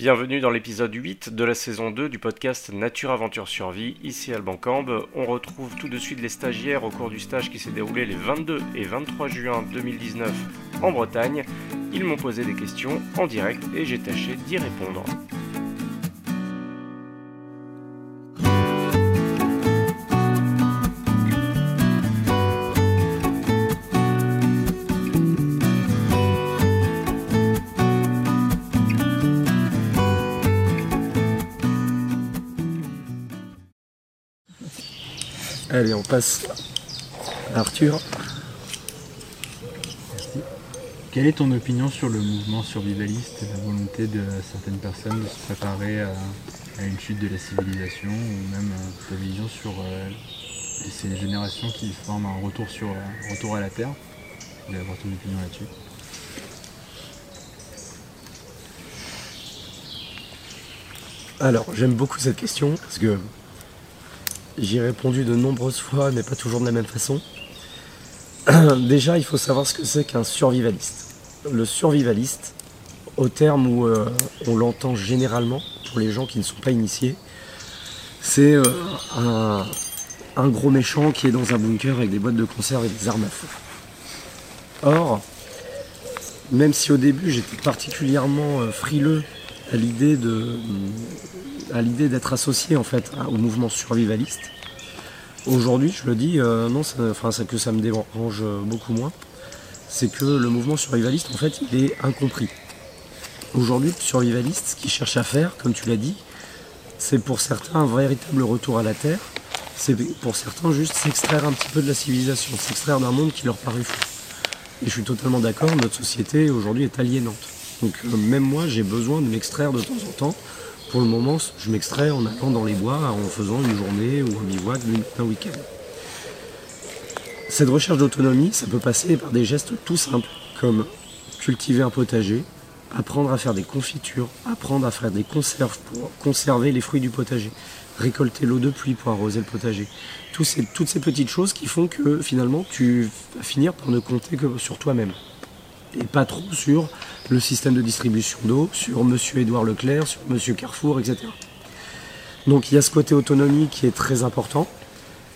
Bienvenue dans l'épisode 8 de la saison 2 du podcast Nature Aventure Survie. Ici Alban Cambe. On retrouve tout de suite les stagiaires au cours du stage qui s'est déroulé les 22 et 23 juin 2019 en Bretagne. Ils m'ont posé des questions en direct et j'ai tâché d'y répondre. Allez, on passe à Arthur. Quelle est ton opinion sur le mouvement survivaliste et la volonté de certaines personnes de se préparer à, une chute de la civilisation ou même euh, ta vision sur euh, ces générations qui forment un retour, sur, retour à la Terre? Je avoir ton opinion là-dessus. Alors, j'aime beaucoup cette question parce que j'y ai répondu de nombreuses fois, mais pas toujours de la même façon. Déjà, il faut savoir ce que c'est qu'un survivaliste. Le survivaliste, au terme où euh, on l'entend généralement, pour les gens qui ne sont pas initiés, c'est euh, un, gros méchant qui est dans un bunker avec des boîtes de conserve et des armes à feu. Or, même si au début j'étais particulièrement euh, frileux à l'idée d'être associé en fait au mouvement survivaliste. Aujourd'hui, je le dis, euh, non, que ça me dérange beaucoup moins. C'est que le mouvement survivaliste, en fait, il est incompris. Aujourd'hui, le survivaliste, ce qu'il cherche à faire, comme tu l'as dit, c'est pour certains un véritable retour à la Terre. C'est pour certains juste s'extraire un petit peu de la civilisation, s'extraire d'un monde qui leur paraît fou. Et je suis totalement d'accord, notre société aujourd'hui est aliénante. Donc euh, même moi, j'ai besoin de m'extraire de temps en temps. Pour le moment, je m'extrais en allant dans les bois, en faisant une journée ou un bivouac d'un week-end. Cette recherche d'autonomie, ça peut passer par des gestes tout simples, comme cultiver un potager, apprendre à faire des confitures, apprendre à faire des conserves pour conserver les fruits du potager, récolter l'eau de pluie pour arroser le potager. Toutes ces petites choses qui font que finalement tu vas finir par ne compter que sur toi-même. Et pas trop sur le système de distribution d'eau, sur Monsieur Édouard Leclerc, sur Monsieur Carrefour, etc. Donc il y a ce côté autonomie qui est très important.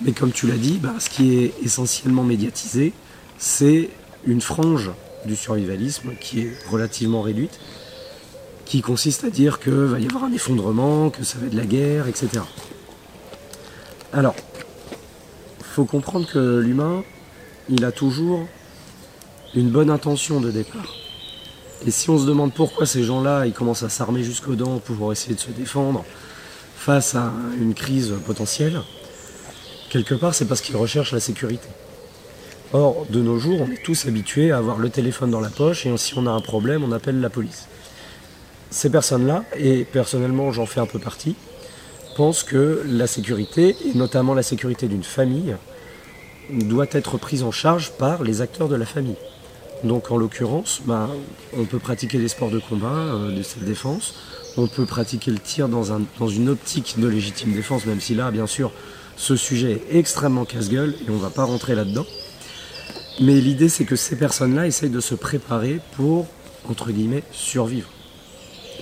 Mais comme tu l'as dit, bah, ce qui est essentiellement médiatisé, c'est une frange du survivalisme qui est relativement réduite, qui consiste à dire qu'il va y avoir un effondrement, que ça va être de la guerre, etc. Alors, faut comprendre que l'humain, il a toujours une bonne intention de départ. Et si on se demande pourquoi ces gens-là, ils commencent à s'armer jusqu'aux dents pour essayer de se défendre face à une crise potentielle, quelque part, c'est parce qu'ils recherchent la sécurité. Or, de nos jours, on est tous habitués à avoir le téléphone dans la poche et si on a un problème, on appelle la police. Ces personnes-là, et personnellement j'en fais un peu partie, pensent que la sécurité, et notamment la sécurité d'une famille, doit être prise en charge par les acteurs de la famille. Donc en l'occurrence, ben, on peut pratiquer des sports de combat, euh, de cette défense, on peut pratiquer le tir dans, dans une optique de légitime défense, même si là, bien sûr, ce sujet est extrêmement casse-gueule et on ne va pas rentrer là-dedans. Mais l'idée, c'est que ces personnes-là essayent de se préparer pour, entre guillemets, survivre.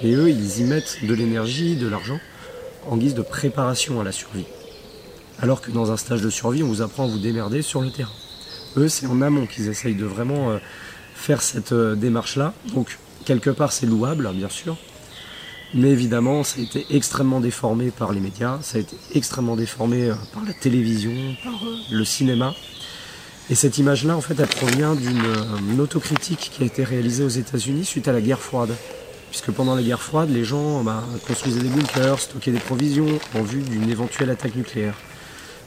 Et eux, ils y mettent de l'énergie, de l'argent, en guise de préparation à la survie. Alors que dans un stage de survie, on vous apprend à vous démerder sur le terrain. Eux, c'est en amont qu'ils essayent de vraiment euh, faire cette euh, démarche-là. Donc, quelque part, c'est louable, bien sûr. Mais évidemment, ça a été extrêmement déformé par les médias, ça a été extrêmement déformé euh, par la télévision, par euh, le cinéma. Et cette image-là, en fait, elle provient d'une une autocritique qui a été réalisée aux États-Unis suite à la guerre froide. Puisque pendant la guerre froide, les gens bah, construisaient des bunkers, stockaient des provisions en vue d'une éventuelle attaque nucléaire.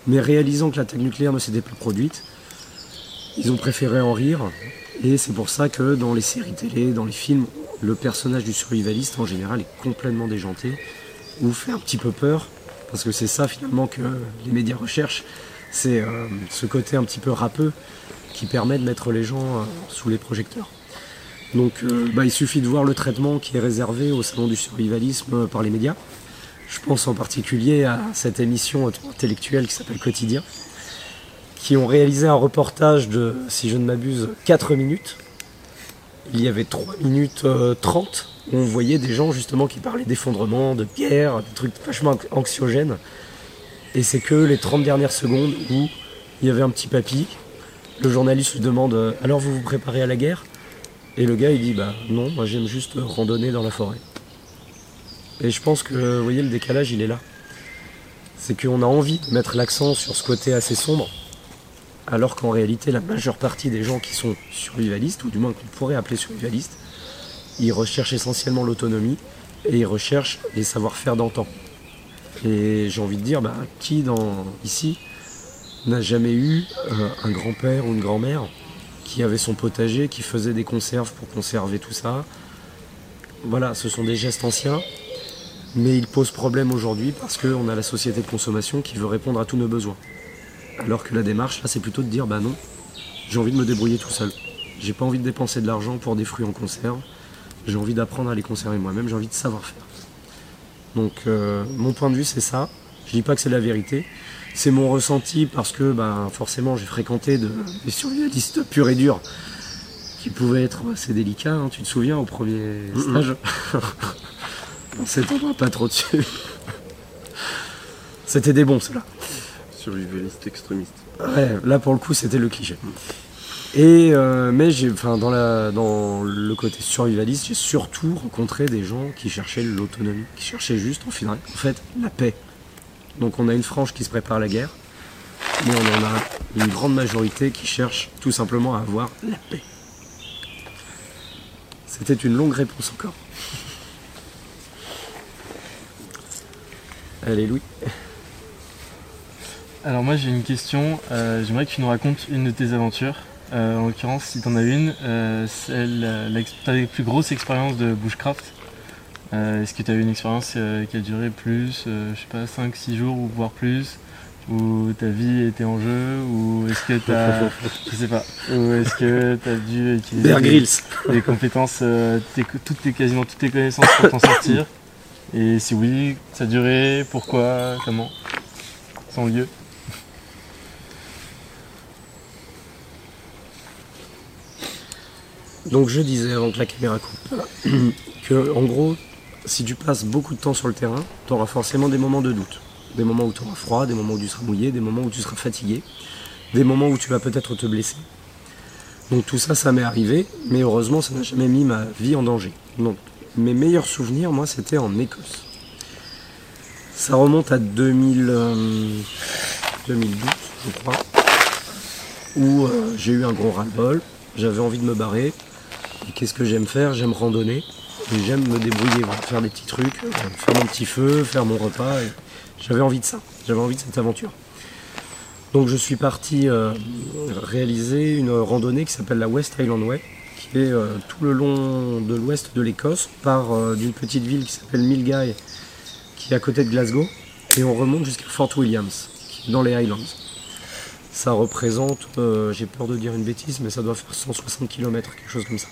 Mais réalisant que l'attaque nucléaire ne s'était pas produite, ils ont préféré en rire. Et c'est pour ça que dans les séries télé, dans les films, le personnage du survivaliste en général est complètement déjanté ou fait un petit peu peur. Parce que c'est ça finalement que les médias recherchent. C'est euh, ce côté un petit peu râpeux qui permet de mettre les gens euh, sous les projecteurs. Donc euh, bah, il suffit de voir le traitement qui est réservé au salon du survivalisme par les médias. Je pense en particulier à cette émission intellectuelle qui s'appelle Quotidien, qui ont réalisé un reportage de, si je ne m'abuse, 4 minutes. Il y avait 3 minutes euh, 30 on voyait des gens justement qui parlaient d'effondrement, de guerre, des trucs vachement anxiogènes. Et c'est que les 30 dernières secondes où il y avait un petit papy, le journaliste lui demande euh, Alors vous vous préparez à la guerre? Et le gars il dit Bah non, moi j'aime juste randonner dans la forêt. Et je pense que, vous voyez, le décalage il est là. C'est qu'on a envie de mettre l'accent sur ce côté assez sombre, alors qu'en réalité la majeure partie des gens qui sont survivalistes, ou du moins qu'on pourrait appeler survivalistes, ils recherchent essentiellement l'autonomie et ils recherchent les savoir-faire d'antan. Et j'ai envie de dire, bah, qui dans, ici n'a jamais eu euh, un grand-père ou une grand-mère qui avait son potager, qui faisait des conserves pour conserver tout ça? Voilà, ce sont des gestes anciens, mais ils posent problème aujourd'hui parce qu'on a la société de consommation qui veut répondre à tous nos besoins. Alors que la démarche, là, c'est plutôt de dire, bah non, j'ai envie de me débrouiller tout seul. J'ai pas envie de dépenser de l'argent pour des fruits en conserve. J'ai envie d'apprendre à les conserver moi-même, j'ai envie de savoir faire. Donc euh, mon point de vue c'est ça. Je dis pas que c'est la vérité. C'est mon ressenti parce que ben, forcément j'ai fréquenté de, des survivalistes purs et durs qui pouvaient être assez délicats. hein. Tu te souviens au premier stage On s'étendra pas trop dessus. C'était des bons ceux-là. Survivaliste extrémiste. Ouais, là pour le coup c'était le cliché. Et euh, mais j'ai, enfin dans le côté survivaliste, j'ai surtout rencontré des gens qui cherchaient l'autonomie, qui cherchaient juste en final, en fait la paix. Donc on a une frange qui se prépare à la guerre, mais on en a une grande majorité qui cherche tout simplement à avoir la paix. C'était une longue réponse encore. Allez Louis. Alors moi j'ai une question, Euh, j'aimerais que tu nous racontes une de tes aventures. Euh, en l'occurrence, si tu en as une, euh, celle, la, l'ex- ta plus grosse expérience de bushcraft. Euh, Est-ce que tu as eu une expérience euh, qui a duré plus, euh, je sais pas, 5-6 jours ou voire plus? Ou ta vie était en jeu? Ou est-ce que tu as... je sais pas. Ou est-ce que tu as dû utiliser des- compétences, euh, tes- toutes tes, quasiment toutes tes connaissances pour t'en sortir? Et si oui, ça a duré, pourquoi, comment? Sans lieu? Donc je disais avant que la caméra coupe que en gros, si tu passes beaucoup de temps sur le terrain, tu auras forcément des moments de doute. Des moments où tu auras froid, des moments où tu seras mouillé, des moments où tu seras fatigué, des moments où tu vas peut-être te blesser. Donc tout ça, ça m'est arrivé, mais heureusement, ça n'a jamais mis ma vie en danger. Donc mes meilleurs souvenirs, moi, c'était en Écosse. Ça remonte à 2000, euh, 2012, je crois, où euh, j'ai eu un gros ras-le-bol. J'avais envie de me barrer. Qu'est-ce que j'aime faire? J'aime randonner. J'aime me débrouiller, faire des petits trucs, faire mon petit feu, faire mon repas. J'avais envie de ça. J'avais envie de cette aventure. Donc je suis parti euh, réaliser une randonnée qui s'appelle la West Highland Way, qui est euh, tout le long de l'ouest de l'Écosse, par euh, d'une petite ville qui s'appelle Milgay, qui est à côté de Glasgow, et on remonte jusqu'à Fort Williams, dans les Highlands. Ça représente, j'ai peur de dire une bêtise, mais ça doit faire 160 km, quelque chose comme ça.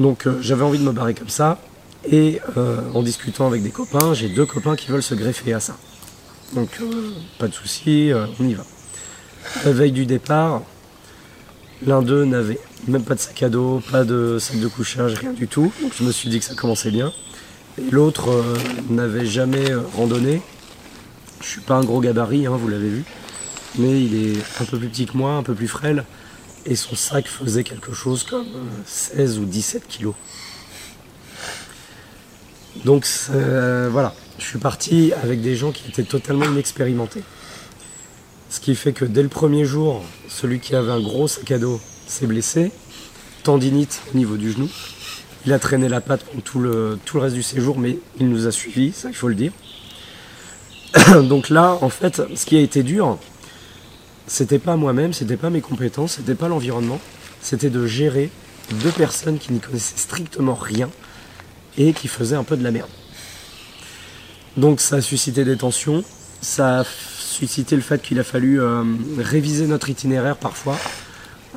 Donc euh, j'avais envie de me barrer comme ça, et euh, en discutant avec des copains, j'ai deux copains qui veulent se greffer à ça. Donc euh, pas de souci, on y va. La veille du départ, l'un d'eux n'avait même pas de sac à dos, pas de sac de couchage, rien du tout. Donc je me suis dit que ça commençait bien. Et l'autre n'avait jamais randonné. Je suis pas un gros gabarit, hein, vous l'avez vu mais il est un peu plus petit que moi, un peu plus frêle, et son sac faisait quelque chose comme euh, 16 ou 17 kilos. Donc euh, voilà, je suis parti avec des gens qui étaient totalement inexpérimentés. Ce qui fait que dès le premier jour, celui qui avait un gros sac à dos s'est blessé, tendinite au niveau du genou. Il a traîné la patte pendant tout le, tout le reste du séjour, mais il nous a suivis, ça il faut le dire. Donc là, en fait, ce qui a été dur, c'était pas moi-même, c'était pas mes compétences, c'était pas l'environnement, c'était de gérer deux personnes qui n'y connaissaient strictement rien et qui faisaient un peu de la merde. Donc ça a suscité des tensions, ça a suscité le fait qu'il a fallu euh, réviser notre itinéraire parfois.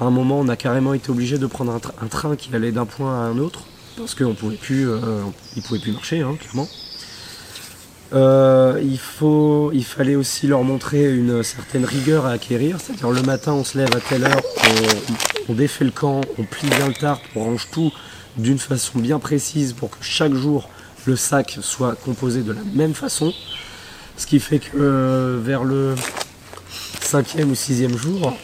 À un moment, on a carrément été obligé de prendre un, tra- un train qui allait d'un point à un autre parce qu'on pouvait plus, euh, il pouvait plus marcher, hein, clairement. Euh, il, faut, il fallait aussi leur montrer une certaine rigueur à acquérir, c'est-à-dire le matin on se lève à telle heure, on, défait le camp, on plie bien le tarp, on range tout d'une façon bien précise pour que chaque jour le sac soit composé de la même façon. Ce qui fait que euh, vers le cinquième ou sixième jour,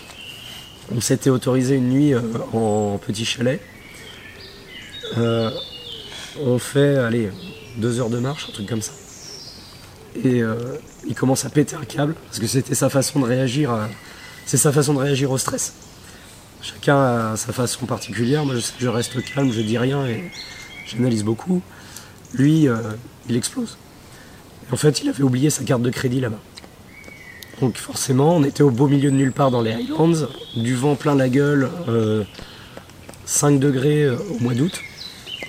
on s'était autorisé une nuit euh, en petit chalet. Euh, on fait, allez, deux heures de marche, un truc comme ça. Et euh, il commence à péter un câble, parce que c'était sa façon de réagir. à- C'est sa façon de réagir au stress. Chacun a sa façon particulière. Moi, je je reste calme, je dis rien et j'analyse beaucoup. Lui, euh, il explose. Et en fait, il avait oublié sa carte de crédit là-bas. Donc forcément, on était au beau milieu de nulle part dans les Highlands, du vent plein la gueule, euh, 5 degrés euh, au mois d'août.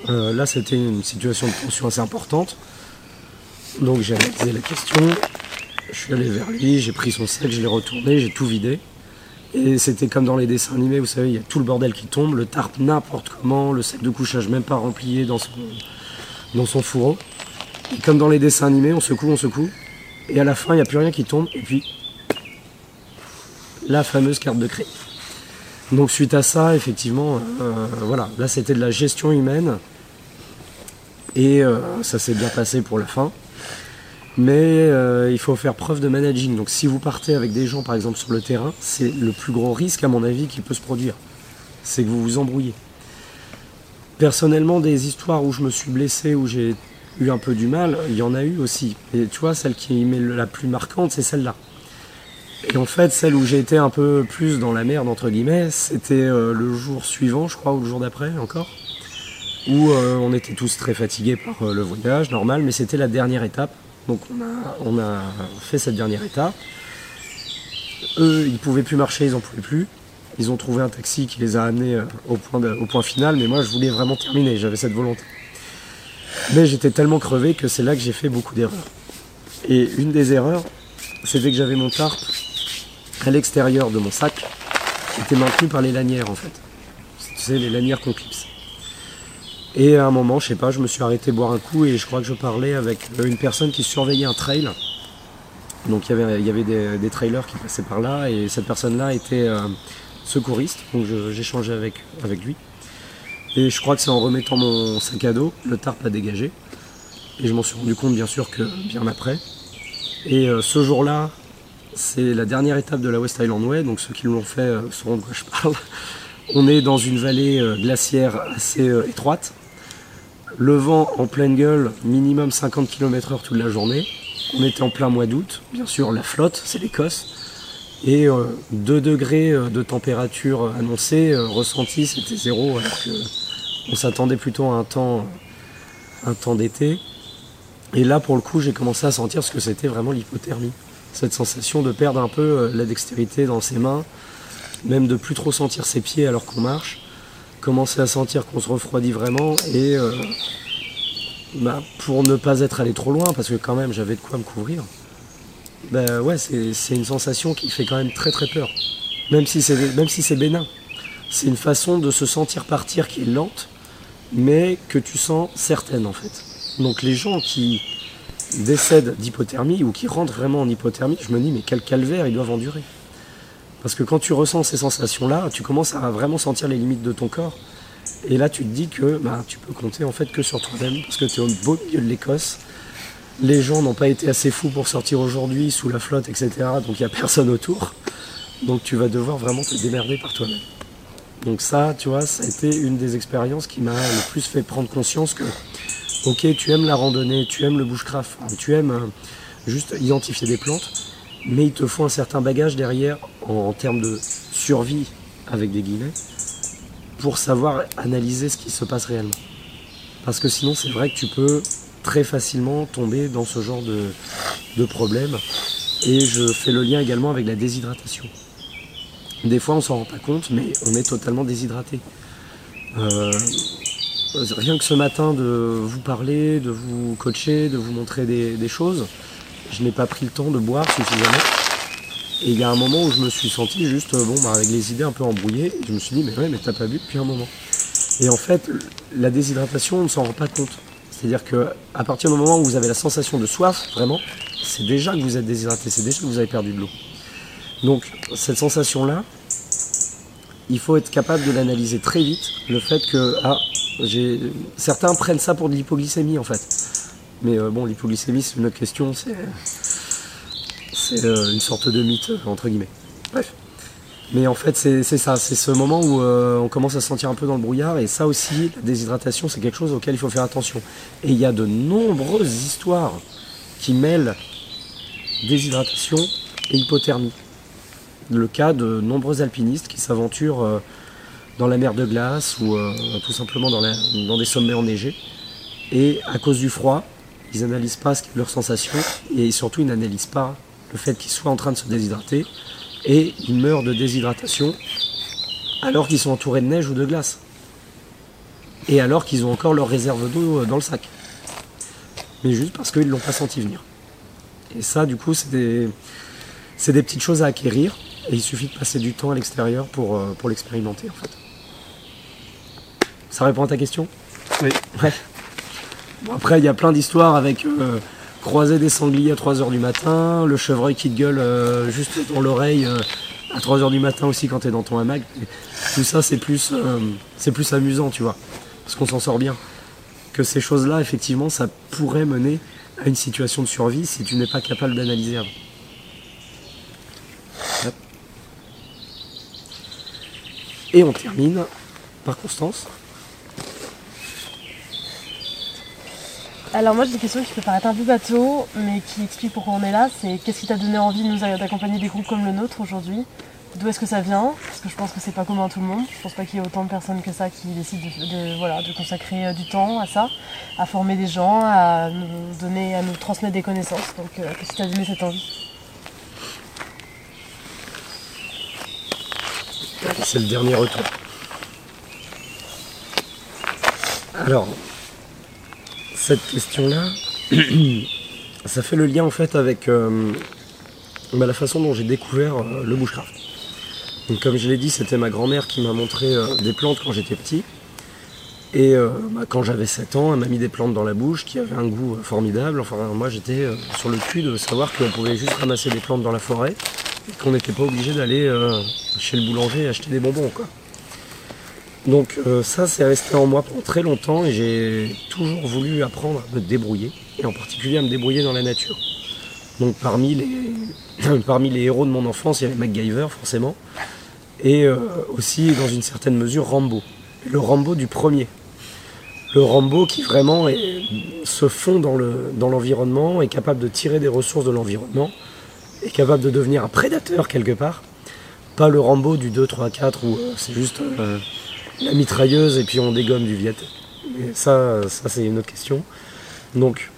Euh, là, c'était une situation de tension assez importante. Donc j'ai analysé la question, je suis allé vers lui, j'ai pris son sac, je l'ai retourné, j'ai tout vidé. Et c'était comme dans les dessins animés, vous savez, il y a tout le bordel qui tombe, le tarp n'importe comment, le sac de couchage même pas rempli dans son, dans fourreau. Et comme dans les dessins animés, on secoue, on secoue, et à la fin, il n'y a plus rien qui tombe, et puis la fameuse carte de crédit. Donc suite à ça, effectivement, euh, voilà, là c'était de la gestion humaine, et euh, ça s'est bien passé pour la fin. Mais euh, il faut faire preuve de managing. Donc si vous partez avec des gens, par exemple, sur le terrain, c'est le plus gros risque, à mon avis, qui peut se produire. C'est que vous vous embrouillez. Personnellement, des histoires où je me suis blessé, où j'ai eu un peu du mal, il y en a eu aussi. Et tu vois, celle qui m'est la plus marquante, c'est celle-là. Et en fait, celle où j'ai été un peu plus dans la merde, entre guillemets, c'était euh, le jour suivant, je crois, ou le jour d'après encore, où euh, on était tous très fatigués par le voyage, normal, mais c'était la dernière étape. Donc on a, fait cette dernière étape. Eux, ils pouvaient plus marcher, ils en pouvaient plus. Ils ont trouvé un taxi qui les a amenés euh, au point, final, mais moi je voulais vraiment terminer, j'avais cette volonté. Mais j'étais tellement crevé que c'est là que j'ai fait beaucoup d'erreurs. Et une des erreurs, c'était que j'avais mon tarp à l'extérieur de mon sac, qui était maintenu par les lanières en fait. Sais, les lanières qu'on. Et à un moment, je sais pas, je me suis arrêté boire un coup et je crois que je parlais avec euh, une personne qui surveillait un trail. Donc il y avait, il y avait des, des trailers qui passaient par là et cette personne-là était euh, secouriste, donc j'échangeais avec, avec lui. Et je crois que c'est en remettant mon sac à dos, le tarp a dégagé. Et je m'en suis rendu compte bien sûr que bien après. Et euh, ce jour-là, c'est la dernière étape de la West Island Way, donc ceux qui l'ont fait euh, sauront de quoi je parle. On est dans une vallée glaciaire assez étroite. Le vent en pleine gueule, minimum 50 km/h toute la journée. On était en plein mois d'août. Bien sûr, la flotte, c'est l'Écosse. Et 2 degrés euh, de température annoncée, euh, ressentie, c'était zéro, alors que on s'attendait plutôt à un temps, un temps d'été. Et là, pour le coup, j'ai commencé à sentir ce que c'était vraiment l'hypothermie. Cette sensation de perdre un peu euh, la dextérité dans ses mains, même de plus trop sentir ses pieds alors qu'on marche, commencer à sentir qu'on se refroidit vraiment et euh, bah, pour ne pas être allé trop loin, parce que quand même j'avais de quoi me couvrir, bah ouais, c'est une sensation qui fait quand même très très peur. Même si c'est même si c'est bénin. C'est une façon de se sentir partir qui est lente, mais que tu sens certaine en fait. Donc les gens qui décèdent d'hypothermie ou qui rentrent vraiment en hypothermie, je me dis mais quel calvaire ils doivent endurer. Parce que quand tu ressens ces sensations-là, tu commences à vraiment sentir les limites de ton corps. Et là, tu te dis que bah, tu peux compter en fait que sur toi-même, parce que tu es au beau milieu de l'Écosse. Les gens n'ont pas été assez fous pour sortir aujourd'hui sous la flotte, etc. Donc il n'y a personne autour. Donc tu vas devoir vraiment te démerder par toi-même. Donc ça, tu vois, ça a été une des expériences qui m'a le plus fait prendre conscience que, ok, tu aimes la randonnée, tu aimes le bushcraft, tu aimes euh, juste identifier des plantes, mais il te faut un certain bagage derrière en, termes de survie, avec des guillemets, pour savoir analyser ce qui se passe réellement. Parce que sinon, c'est vrai que tu peux très facilement tomber dans ce genre de, de problème. Et je fais le lien également avec la déshydratation. Des fois, on s'en rend pas compte, mais on est totalement déshydraté. Euh, rien que ce matin de vous parler, de vous coacher, de vous montrer des choses, je n'ai pas pris le temps de boire suffisamment. Et il y a un moment où je me suis senti juste, euh, bon, bah, avec les idées un peu embrouillées, je me suis dit, mais ouais, mais t'as pas bu depuis un moment. Et en fait, la déshydratation, on ne s'en rend pas compte. C'est-à-dire que à partir du moment où vous avez la sensation de soif, vraiment, c'est déjà que vous êtes déshydraté, c'est déjà que vous avez perdu de l'eau. Donc cette sensation-là, il faut être capable de l'analyser très vite. Le fait que ah, Certains prennent ça pour de l'hypoglycémie en fait. Mais euh, bon, l'hypoglycémie, c'est une autre question. C'est euh, une sorte de mythe, entre guillemets. Bref. Mais en fait, c'est ça. C'est ce moment où euh, on commence à se sentir un peu dans le brouillard. Et ça aussi, la déshydratation, c'est quelque chose auquel il faut faire attention. Et il y a de nombreuses histoires qui mêlent déshydratation et hypothermie. Le cas de nombreux alpinistes qui s'aventurent euh, dans la mer de glace ou tout simplement dans, dans des sommets enneigés. Et à cause du froid, ils n'analysent pas ce qu'est leur sensation et surtout ils n'analysent pas le fait qu'ils soient en train de se déshydrater et ils meurent de déshydratation alors qu'ils sont entourés de neige ou de glace. Et alors qu'ils ont encore leur réserve d'eau euh, dans le sac. Mais juste parce qu'ils ne l'ont pas senti venir. Et ça, du coup, c'est des, c'est des petites choses à acquérir. Et il suffit de passer du temps à l'extérieur pour, euh, pour l'expérimenter, en fait. Ça répond à ta question? Oui. Ouais. Bon, après, il y a plein d'histoires avec euh, croiser des sangliers à 3h du matin, le chevreuil qui te gueule euh, juste dans l'oreille euh, à 3h du matin aussi quand t'es dans ton hamac. Tout ça, c'est plus, c'est plus amusant, tu vois. Parce qu'on s'en sort bien. Que ces choses-là, effectivement, ça pourrait mener à une situation de survie si tu n'es pas capable d'analyser avant. Et on termine par Constance. Alors moi j'ai une question qui peut paraître un peu bateau, mais qui explique pourquoi on est là. C'est qu'est-ce qui t'a donné envie de nous d'accompagner des groupes comme le nôtre aujourd'hui? D'où est-ce que ça vient? Parce que je pense que c'est pas commun à tout le monde. Je pense pas qu'il y ait autant de personnes que ça qui décident de, de- consacrer euh, du temps à ça, à former des gens, à nous donner, à nous transmettre des connaissances. Donc euh, qu'est-ce qui t'a donné cette envie? C'est le dernier retour. Alors, cette question-là, ça fait le lien en fait avec euh, bah, la façon dont j'ai découvert euh, le bushcraft. Comme je l'ai dit, c'était ma grand-mère qui m'a montré euh, des plantes quand j'étais petit. Et bah, quand j'avais 7 ans, elle m'a mis des plantes dans la bouche qui avaient un goût formidable. Enfin, moi j'étais sur le cul de savoir qu'on pouvait juste ramasser des plantes dans la forêt et qu'on n'était pas obligé d'aller chez le boulanger acheter des bonbons. Donc euh, ça, c'est resté en moi pendant très longtemps et j'ai toujours voulu apprendre à me débrouiller, et en particulier à me débrouiller dans la nature. Donc parmi les, parmi les héros de mon enfance, il y avait MacGyver forcément, et euh, aussi dans une certaine mesure Rambo. Le Rambo du premier. Le Rambo qui vraiment est- se fond dans le- dans l'environnement, est capable de tirer des ressources de l'environnement, est capable de devenir un prédateur quelque part. Pas le Rambo du 2, 3, 4 où euh, c'est juste euh, la mitrailleuse et puis on dégomme du Viet. Ça, ça c'est une autre question. Donc,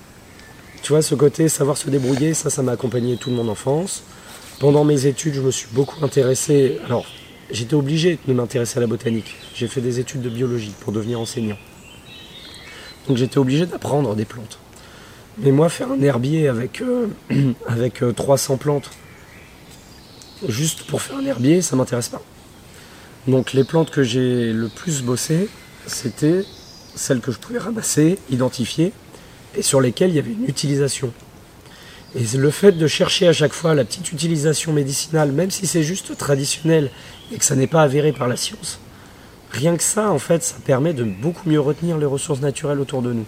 tu vois, ce côté savoir se débrouiller, ça, ça m'a accompagné toute mon enfance. Pendant mes études, je me suis beaucoup intéressé. Alors, j'étais obligé de m'intéresser à la botanique. J'ai fait des études de biologie pour devenir enseignant. Donc, j'étais obligé d'apprendre des plantes. Mais moi, faire un herbier avec, euh, avec euh, 300 plantes, juste pour faire un herbier, ça m'intéresse pas. Donc les plantes que j'ai le plus bossé, c'était celles que je pouvais ramasser, identifier, et sur lesquelles il y avait une utilisation. Et le fait de chercher à chaque fois la petite utilisation médicinale, même si c'est juste traditionnel et que ça n'est pas avéré par la science, rien que ça, en fait, ça permet de beaucoup mieux retenir les ressources naturelles autour de nous.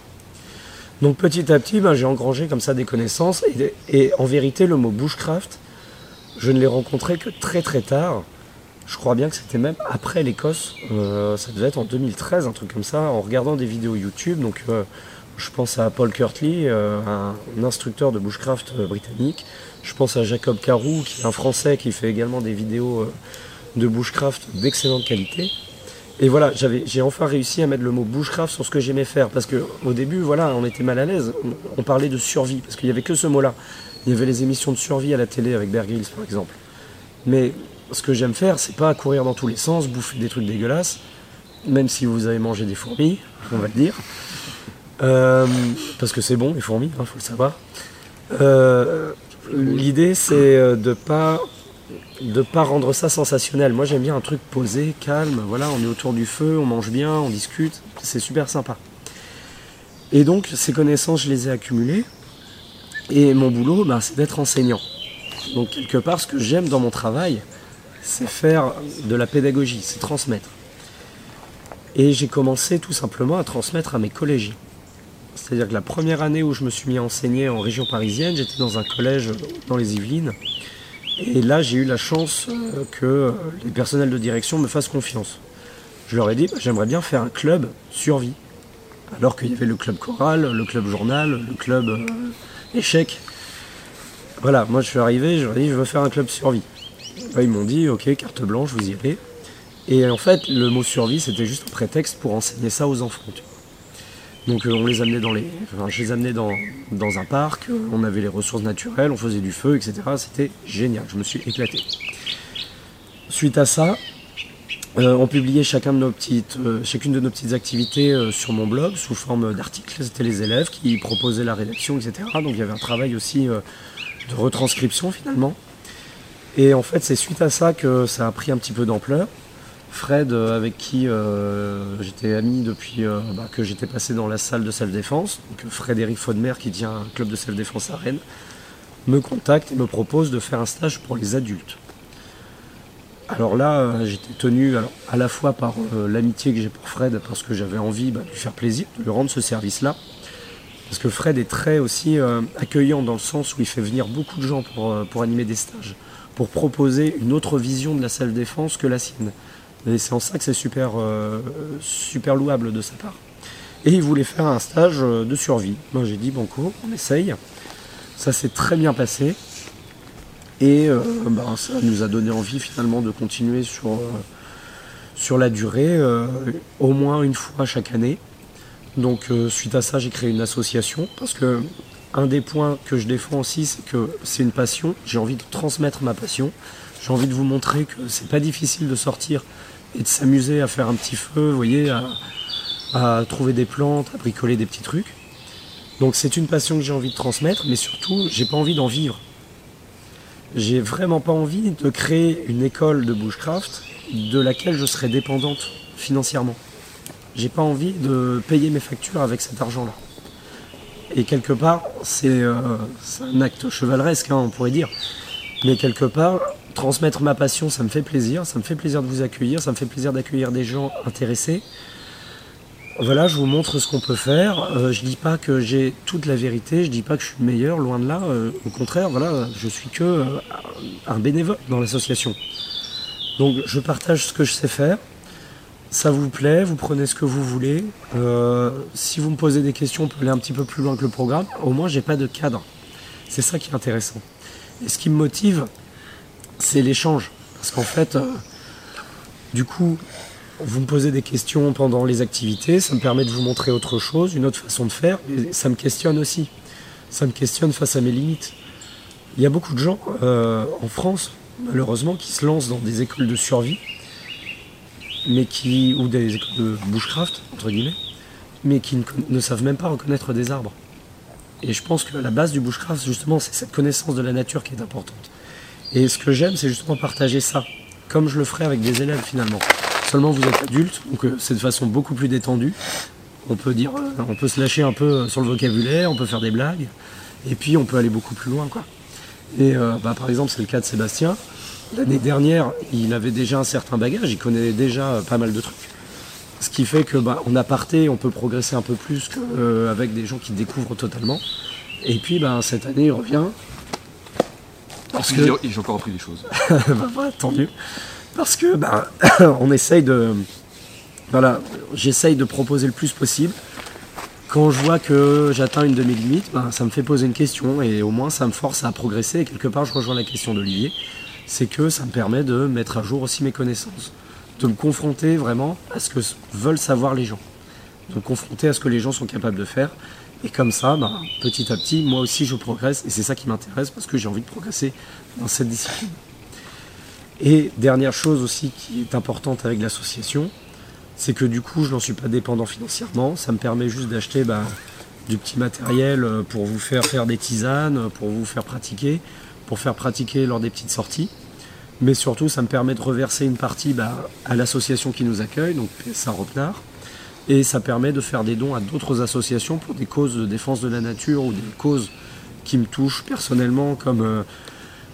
Donc petit à petit, ben, j'ai engrangé comme ça des connaissances, et, et en vérité, le mot bushcraft, je ne l'ai rencontré que très très tard. Je crois bien que c'était même après l'Écosse. Euh, ça devait être en 2013, un truc comme ça, en regardant des vidéos YouTube. Donc, euh, je pense à Paul Kirtley, euh, un, instructeur de bushcraft euh, britannique. Je pense à Jacob Carou, qui est un Français qui fait également des vidéos euh, de bushcraft d'excellente qualité. Et voilà, j'ai enfin réussi à mettre le mot bushcraft sur ce que j'aimais faire. Parce que au début, voilà, on était mal à l'aise. On, parlait de survie, parce qu'il n'y avait que ce mot-là. Il y avait les émissions de survie à la télé avec Bear par exemple. Mais ce que j'aime faire, c'est pas courir dans tous les sens, bouffer des trucs dégueulasses, même si vous avez mangé des fourmis, on va le dire. Euh, parce que c'est bon, les fourmis, il faut le savoir. Euh, L'idée, c'est euh, de pas de pas rendre ça sensationnel. Moi, j'aime bien un truc posé, calme. Voilà, on est autour du feu, on mange bien, on discute. C'est super sympa. Et donc, ces connaissances, je les ai accumulées. Et mon boulot, bah, c'est d'être enseignant. Donc, quelque part, ce que j'aime dans mon travail, c'est faire de la pédagogie, c'est transmettre. Et j'ai commencé tout simplement à transmettre à mes collégiens. C'est-à-dire que la première année où je me suis mis à enseigner en région parisienne, j'étais dans un collège dans les Yvelines. Et là, j'ai eu la chance euh, que les personnels de direction me fassent confiance. Je leur ai dit, bah, j'aimerais bien faire un club survie. Alors qu'il y avait le club choral, le club journal, le club euh, échec. Voilà, moi je suis arrivé, je leur ai dit, je veux faire un club survie. Bah, ils m'ont dit, ok, carte blanche, vous y allez. Et en fait, le mot survie, c'était juste un prétexte pour enseigner ça aux enfants. Donc euh, on les amenait dans les. Enfin, je les amenais dans, dans un parc, on avait les ressources naturelles, on faisait du feu, etc. C'était génial, je me suis éclaté. Suite à ça, euh, on publiait chacun de nos petites, euh, chacune de nos petites activités sur mon blog sous forme d'articles. C'était les élèves qui proposaient la rédaction, etc. Donc il y avait un travail aussi de retranscription finalement. Et en fait, c'est suite à ça que ça a pris un petit peu d'ampleur. Fred, euh, avec qui euh, j'étais ami depuis euh, bah, que j'étais passé dans la salle de self-défense, donc Frédéric Faudemer qui tient un club de self-défense à Rennes, me contacte et me propose de faire un stage pour les adultes. Alors là, j'étais tenu à la fois par l'amitié que j'ai pour Fred, parce que j'avais envie bah, de lui faire plaisir, de lui rendre ce service-là. Parce que Fred est très aussi euh, accueillant dans le sens où il fait venir beaucoup de gens pour, euh, animer des stages, pour proposer une autre vision de la self-défense que la sienne. Et c'est en ça que c'est super, euh, super louable de sa part. Et il voulait faire un stage de survie. Moi j'ai dit, banco, on essaye. Ça s'est très bien passé. Et ben, ça nous a donné envie finalement de continuer sur, la durée, au moins une fois chaque année. Donc euh, suite à ça, j'ai créé une association parce que un des points que je défends aussi, c'est que c'est une passion. J'ai envie de transmettre ma passion. J'ai envie de vous montrer que c'est pas difficile de sortir et de s'amuser à faire un petit feu, vous voyez, à, à trouver des plantes, à bricoler des petits trucs. Donc c'est une passion que j'ai envie de transmettre, mais surtout, j'ai pas envie d'en vivre. J'ai vraiment pas envie de créer une école de bushcraft de laquelle je serais dépendante financièrement. J'ai pas envie de payer mes factures avec cet argent-là. Et quelque part, c'est euh, un acte chevaleresque, hein, on pourrait dire. Mais quelque part, transmettre ma passion, ça me fait plaisir. Ça me fait plaisir de vous accueillir. Ça me fait plaisir d'accueillir des gens intéressés. Voilà, je vous montre ce qu'on peut faire. Euh, je dis pas que j'ai toute la vérité. Je dis pas que je suis le meilleur. Loin de là. Euh, au contraire, voilà, je suis que euh, un bénévole dans l'association. Donc, je partage ce que je sais faire. Ça vous plaît, vous prenez ce que vous voulez. Euh, si vous me posez des questions, on peut aller un petit peu plus loin que le programme. Au moins, j'ai pas de cadre. C'est ça qui est intéressant. Et ce qui me motive, c'est l'échange. Parce qu'en fait, euh, du coup, vous me posez des questions pendant les activités, ça me permet de vous montrer autre chose, une autre façon de faire, ça me questionne aussi. Ça me questionne face à mes limites. Il y a beaucoup de gens euh, en France, malheureusement, qui se lancent dans des écoles de survie, mais qui ou des écoles de bushcraft entre guillemets, mais qui ne, savent même pas reconnaître des arbres. Et je pense que la base du bushcraft, justement, c'est cette connaissance de la nature qui est importante. Et ce que j'aime, c'est justement partager ça, comme je le ferais avec des élèves finalement. Seulement vous êtes adulte, donc euh, c'est de façon beaucoup plus détendue. On peut dire, euh, on peut se lâcher un peu euh, sur le vocabulaire, on peut faire des blagues, et puis on peut aller beaucoup plus loin, quoi. Et bah, par exemple, c'est le cas de Sébastien. L'année dernière, il avait déjà un certain bagage, il connaît déjà euh, pas mal de trucs. Ce qui fait que bah, en aparté, on peut progresser un peu plus qu'avec des gens qui découvrent totalement. Et puis bah, cette année, il revient. Parce que J'ai encore appris des choses. bah, tant mieux. Parce que bah, on essaye de. Voilà, j'essaye de proposer le plus possible. Quand je vois que j'atteins une de mes limites, bah, ça me fait poser une question et au moins ça me force à progresser. Et quelque part, je rejoins la question d'Olivier. C'est que ça me permet de mettre à jour aussi mes connaissances. De me confronter vraiment à ce que veulent savoir les gens. De me confronter à ce que les gens sont capables de faire. Et comme ça, bah, petit à petit, moi aussi je progresse. Et c'est ça qui m'intéresse parce que j'ai envie de progresser dans cette discipline. Et dernière chose aussi qui est importante avec l'association, c'est que du coup je n'en suis pas dépendant financièrement. Ça me permet juste d'acheter bah, du petit matériel euh, pour vous faire faire des tisanes, pour vous faire pratiquer, pour faire pratiquer lors des petites sorties. Mais surtout ça me permet de reverser une partie bah, à l'association qui nous accueille, donc PSA Ropnard. Et ça permet de faire des dons à d'autres associations pour des causes de défense de la nature ou des causes qui me touchent personnellement comme euh,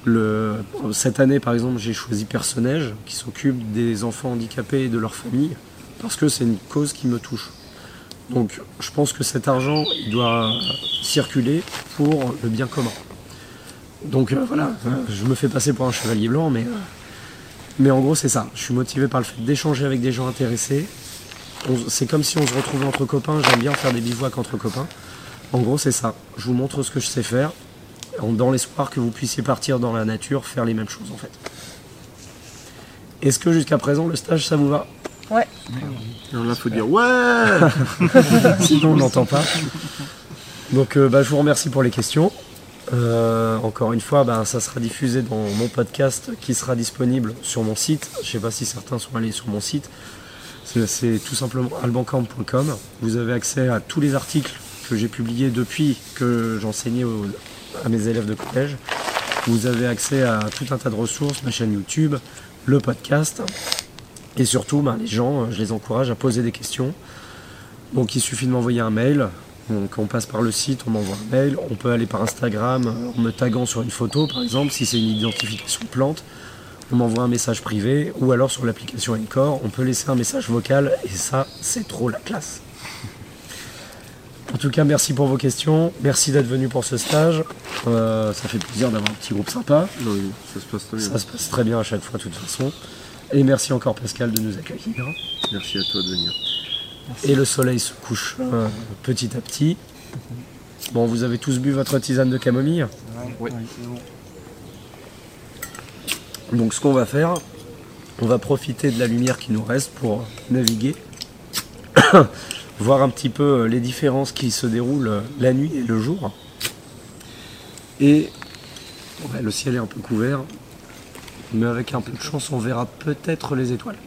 le, cette année, par exemple, j'ai choisi Personnage, qui s'occupe des enfants handicapés et de leurs familles, parce que c'est une cause qui me touche. Donc je pense que cet argent, il doit circuler pour le bien commun. Donc euh, voilà, euh, je me fais passer pour un chevalier blanc, mais, euh, mais en gros c'est ça. Je suis motivé par le fait d'échanger avec des gens intéressés. C'est comme si on se retrouvait entre copains, j'aime bien faire des bivouacs entre copains. En gros c'est ça, je vous montre ce que je sais faire, dans l'espoir que vous puissiez partir dans la nature, faire les mêmes choses en fait. Est-ce que jusqu'à présent le stage ça vous va? Alors là, faut dire ouais Sinon on n'entend pas. Donc euh, bah, je vous remercie pour les questions. Euh, encore une fois, bah, ça sera diffusé dans mon podcast qui sera disponible sur mon site. Je ne sais pas si certains sont allés sur mon site. C'est- tout simplement albancamp.com. Vous avez accès à tous les articles que j'ai publiés depuis que j'enseignais à mes élèves de collège. Vous avez accès à tout un tas de ressources, ma chaîne YouTube, le podcast. Et surtout, bah, les gens, je les encourage à poser des questions. Donc il suffit de m'envoyer un mail. Donc on passe par le site, on m'envoie un mail. On peut aller par Instagram euh, en me taguant sur une photo, par exemple, si c'est une identification plante. On m'envoie un message privé ou alors sur l'application Encore, on peut laisser un message vocal et ça, c'est trop la classe. En tout cas, merci pour vos questions. Merci d'être venu pour ce stage. Euh, ça fait plaisir d'avoir un petit groupe sympa. Oui, ça se passe très bien. Ça se passe très bien à chaque fois, de toute façon. Et merci encore Pascal de nous accueillir. Merci à toi de venir. Et le soleil se couche euh, petit à petit. Bon, vous avez tous bu votre tisane de camomille Oui. Donc ce qu'on va faire, on va profiter de la lumière qui nous reste pour naviguer, voir un petit peu euh, les différences qui se déroulent euh, la nuit et le jour. Et ouais, le ciel est un peu couvert, mais avec un peu de chance, on verra peut-être les étoiles.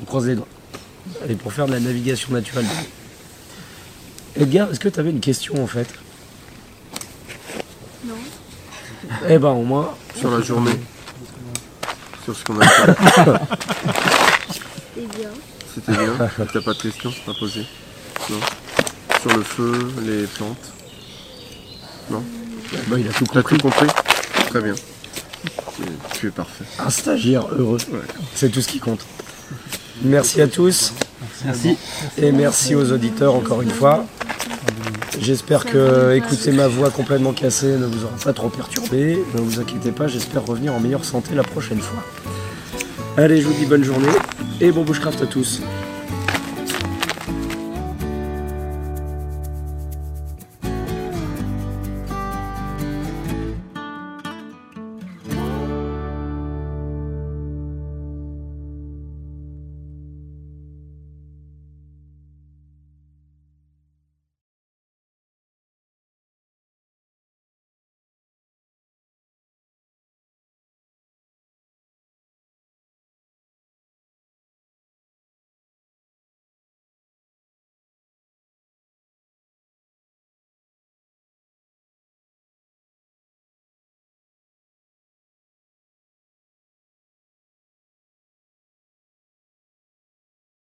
On croise les doigts. Et pour faire de la navigation naturelle. Edgar, est-ce que tu avais une question en fait? Non. Eh ben au moins, Sur la journée. Sur ce qu'on a fait. C'est bien. C'était bien. T'as pas de questions à poser Non Sur le feu, les plantes bah, il a tout compris. tout compris Très bien. Tu- Tu es parfait. Un stagiaire heureux. Ouais. C'est tout ce qui compte. Merci à tous. Merci. Et merci aux auditeurs encore une fois. J'espère que écouter ma voix complètement cassée ne vous aura pas trop perturbé. Ne vous inquiétez pas, j'espère revenir en meilleure santé la prochaine fois. Allez, je vous dis bonne journée et bon bushcraft à tous.